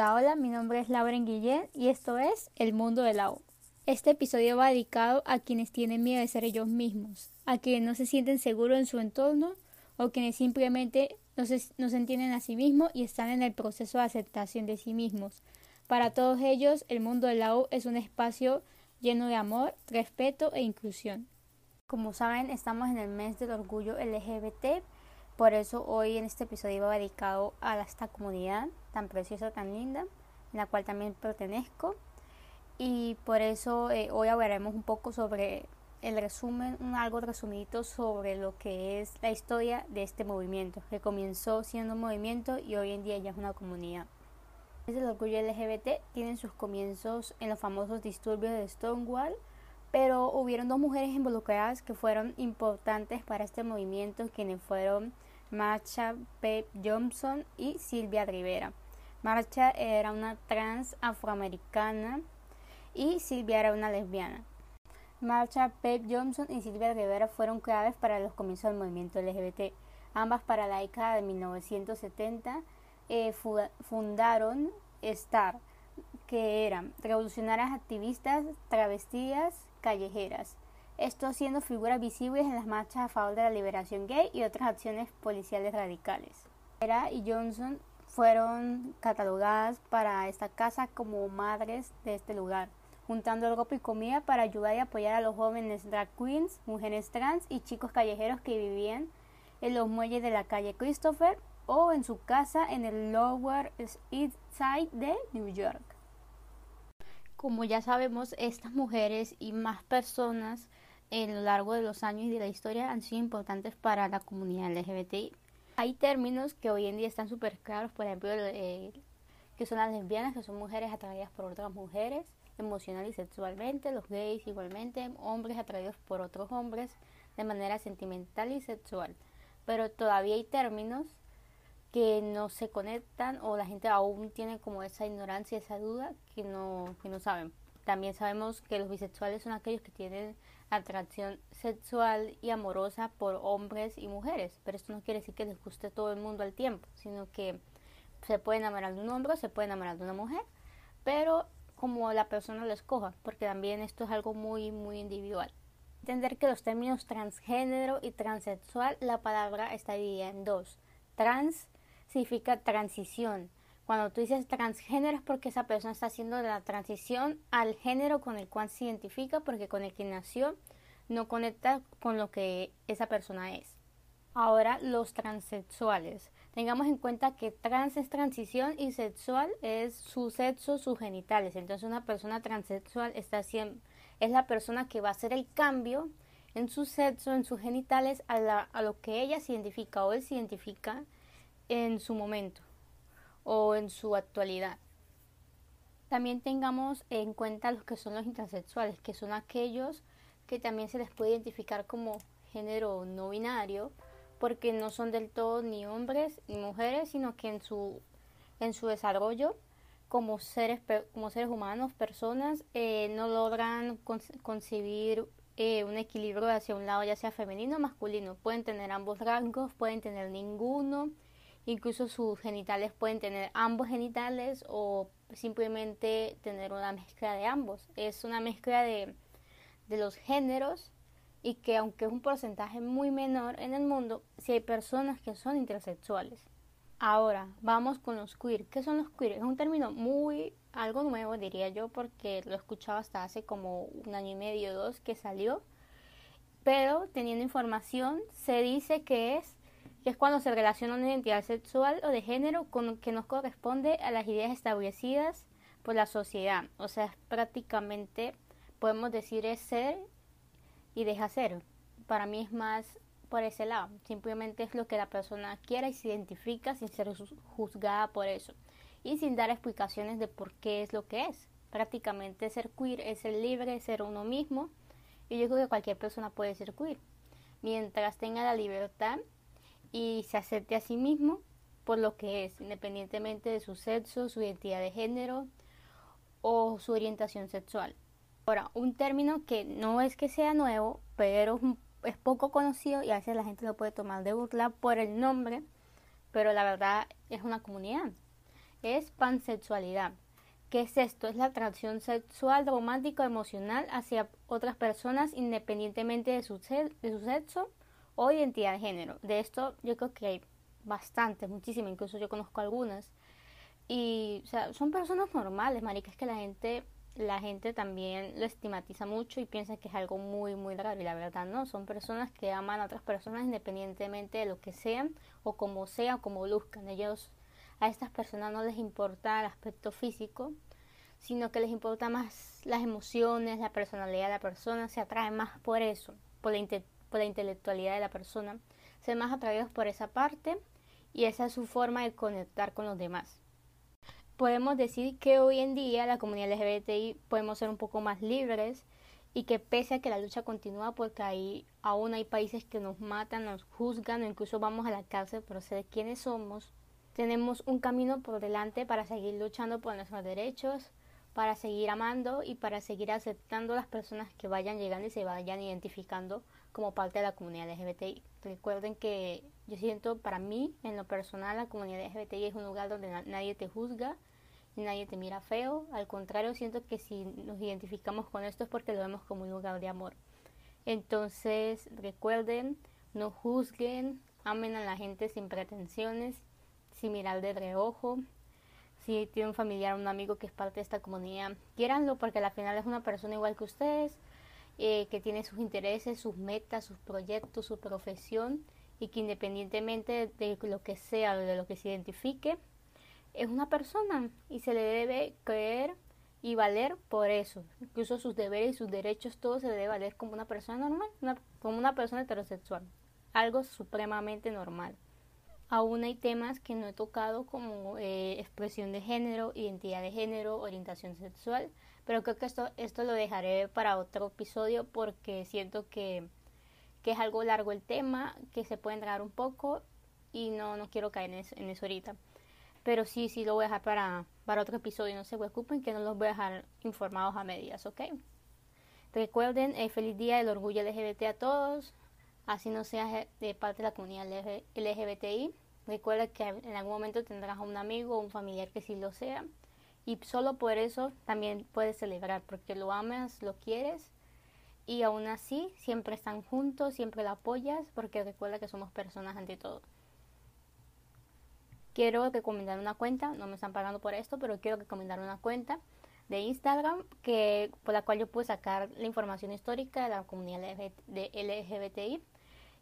Hola, hola, mi nombre es Lauren Guillén y esto es El Mundo del Lau. Este episodio va dedicado a quienes tienen miedo de ser ellos mismos, a quienes no se sienten seguros en su entorno o quienes simplemente no se, no se entienden a sí mismos y están en el proceso de aceptación de sí mismos. Para todos ellos, el mundo del Lau es un espacio lleno de amor, respeto e inclusión. Como saben, estamos en el mes del orgullo LGBT por eso hoy en este episodio va dedicado a esta comunidad tan preciosa, tan linda, en la cual también pertenezco. Y por eso eh, hoy hablaremos un poco sobre el resumen, un algo resumidito sobre lo que es la historia de este movimiento, que comenzó siendo un movimiento y hoy en día ya es una comunidad. El orgullo LGBT tiene sus comienzos en los famosos disturbios de Stonewall, pero hubieron dos mujeres involucradas que fueron importantes para este movimiento, quienes fueron Marcha Pep Johnson y Silvia Rivera. Marcha era una trans afroamericana y Silvia era una lesbiana. Marcha Pep Johnson y Silvia Rivera fueron claves para los comienzos del movimiento LGBT. Ambas para la década de 1970 eh, fundaron STAR, que eran revolucionarias activistas travestidas callejeras esto siendo figuras visibles en las marchas a favor de la liberación gay y otras acciones policiales radicales. Era y Johnson fueron catalogadas para esta casa como madres de este lugar, juntando ropa y comida para ayudar y apoyar a los jóvenes drag queens, mujeres trans y chicos callejeros que vivían en los muelles de la calle Christopher o en su casa en el Lower East Side de New York. Como ya sabemos, estas mujeres y más personas en lo largo de los años y de la historia han sido importantes para la comunidad LGBTI. Hay términos que hoy en día están súper claros, por ejemplo, eh, que son las lesbianas, que son mujeres atraídas por otras mujeres, emocional y sexualmente, los gays igualmente, hombres atraídos por otros hombres de manera sentimental y sexual. Pero todavía hay términos que no se conectan o la gente aún tiene como esa ignorancia, esa duda que no, que no saben. También sabemos que los bisexuales son aquellos que tienen atracción sexual y amorosa por hombres y mujeres, pero esto no quiere decir que les guste todo el mundo al tiempo, sino que se puede enamorar de un hombre, se puede enamorar de una mujer, pero como la persona lo escoja, porque también esto es algo muy, muy individual. Entender que los términos transgénero y transexual, la palabra está dividida en dos. Trans significa transición, cuando tú dices transgénero es porque esa persona está haciendo la transición al género con el cual se identifica, porque con el que nació no conecta con lo que esa persona es. Ahora, los transexuales. Tengamos en cuenta que trans es transición y sexual es su sexo, sus genitales. Entonces, una persona transexual está haciendo, es la persona que va a hacer el cambio en su sexo, en sus genitales, a, a lo que ella se identifica o él se identifica en su momento o en su actualidad. También tengamos en cuenta los que son los intersexuales, que son aquellos que también se les puede identificar como género no binario, porque no son del todo ni hombres ni mujeres, sino que en su, en su desarrollo como seres, como seres humanos, personas, eh, no logran concebir eh, un equilibrio hacia un lado, ya sea femenino o masculino. Pueden tener ambos rangos, pueden tener ninguno, Incluso sus genitales pueden tener ambos genitales o simplemente tener una mezcla de ambos. Es una mezcla de, de los géneros y que aunque es un porcentaje muy menor en el mundo, si hay personas que son intersexuales. Ahora, vamos con los queer. ¿Qué son los queer? Es un término muy, algo nuevo diría yo, porque lo he escuchado hasta hace como un año y medio, dos que salió. Pero teniendo información, se dice que es que es cuando se relaciona una identidad sexual o de género con que nos corresponde a las ideas establecidas por la sociedad. O sea, prácticamente podemos decir es ser y deja ser. Para mí es más por ese lado. Simplemente es lo que la persona quiera y se identifica sin ser juzgada por eso. Y sin dar explicaciones de por qué es lo que es. Prácticamente ser queer es ser libre, ser uno mismo. Y yo creo que cualquier persona puede ser queer. Mientras tenga la libertad y se acepte a sí mismo por lo que es, independientemente de su sexo, su identidad de género o su orientación sexual. Ahora, un término que no es que sea nuevo, pero es poco conocido y a veces la gente lo puede tomar de burla por el nombre, pero la verdad es una comunidad. es pansexualidad. ¿Qué es esto? Es la atracción sexual, romántica, emocional hacia otras personas independientemente de su, de su sexo o identidad de género. De esto yo creo que hay bastante, muchísimas, incluso yo conozco algunas. Y, son personas normales, marica, es que la gente, la gente también lo estigmatiza mucho y piensa que es algo muy, muy raro. Y la verdad no, son personas que aman a otras personas independientemente de lo que sean o como sean o como luzcan. Ellos, a estas personas no les importa el aspecto físico, sino que les importa más las emociones, la personalidad de la persona, se atraen más por eso, por la, por la intelectualidad de la persona, se más atraídos por esa parte y esa es su forma de conectar con los demás. Podemos decir que hoy en día la comunidad LGBTI podemos ser un poco más libres y que pese a que la lucha continúa porque ahí aún hay países que nos matan, nos juzgan o incluso vamos a la cárcel por ser quienes somos, tenemos un camino por delante para seguir luchando por nuestros derechos, para seguir amando y para seguir aceptando las personas que vayan llegando y se vayan identificando como parte de la comunidad LGBTI. Recuerden que yo siento para mí, en lo personal, la comunidad LGBTI es un lugar donde nadie te juzga nadie te mira feo. Al contrario, siento que si nos identificamos con esto es porque lo vemos como un lugar de amor. Entonces, recuerden, no juzguen, amen a la gente sin pretensiones, sin mirar de reojo, si tiene un familiar, un amigo que es parte de esta comunidad, quiéranlo porque al final es una persona igual que ustedes, eh, que tiene sus intereses, sus metas, sus proyectos, su profesión y que independientemente de lo que sea o de lo que se identifique, es una persona y se le debe creer y valer por eso. Incluso sus deberes y sus derechos, todo se debe valer como una persona normal, como una persona heterosexual. Algo supremamente normal aún hay temas que no he tocado como eh, expresión de género, identidad de género, orientación sexual, pero creo que esto, esto lo dejaré para otro episodio porque siento que, que es algo largo el tema, que se puede entrar un poco y no, no quiero caer en eso, en eso ahorita. Pero sí, sí lo voy a dejar para, para otro episodio, no se preocupen que no los voy a dejar informados a medias, ¿ok? Recuerden, eh, feliz día del orgullo LGBT a todos, así no seas de parte de la comunidad LGBTI. Recuerda que en algún momento tendrás un amigo o un familiar que sí lo sea. Y solo por eso también puedes celebrar, porque lo amas, lo quieres. Y aún así, siempre están juntos, siempre lo apoyas, porque recuerda que somos personas ante todo. Quiero recomendar una cuenta, no me están pagando por esto, pero quiero recomendar una cuenta de Instagram que por la cual yo puedo sacar la información histórica de la comunidad de LGBTI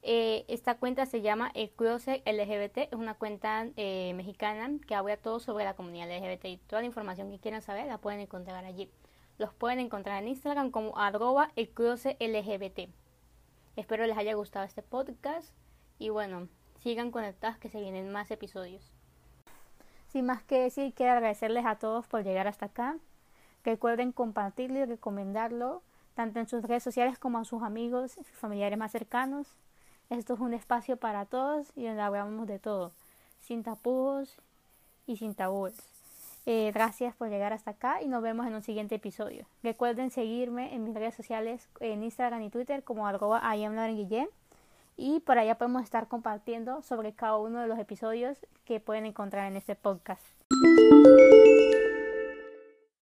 eh, esta cuenta se llama El LGBT, es una cuenta eh, mexicana que habla todo sobre la comunidad LGBT y toda la información que quieran saber la pueden encontrar allí. Los pueden encontrar en Instagram como arroba el LGBT. Espero les haya gustado este podcast y bueno, sigan conectados que se vienen más episodios. Sin más que decir, quiero agradecerles a todos por llegar hasta acá. Recuerden compartirlo y recomendarlo tanto en sus redes sociales como a sus amigos y familiares más cercanos. Esto es un espacio para todos y donde hablamos de todo, sin tapujos y sin tabúes. Eh, gracias por llegar hasta acá y nos vemos en un siguiente episodio. Recuerden seguirme en mis redes sociales en Instagram y Twitter como arroba y por allá podemos estar compartiendo sobre cada uno de los episodios que pueden encontrar en este podcast.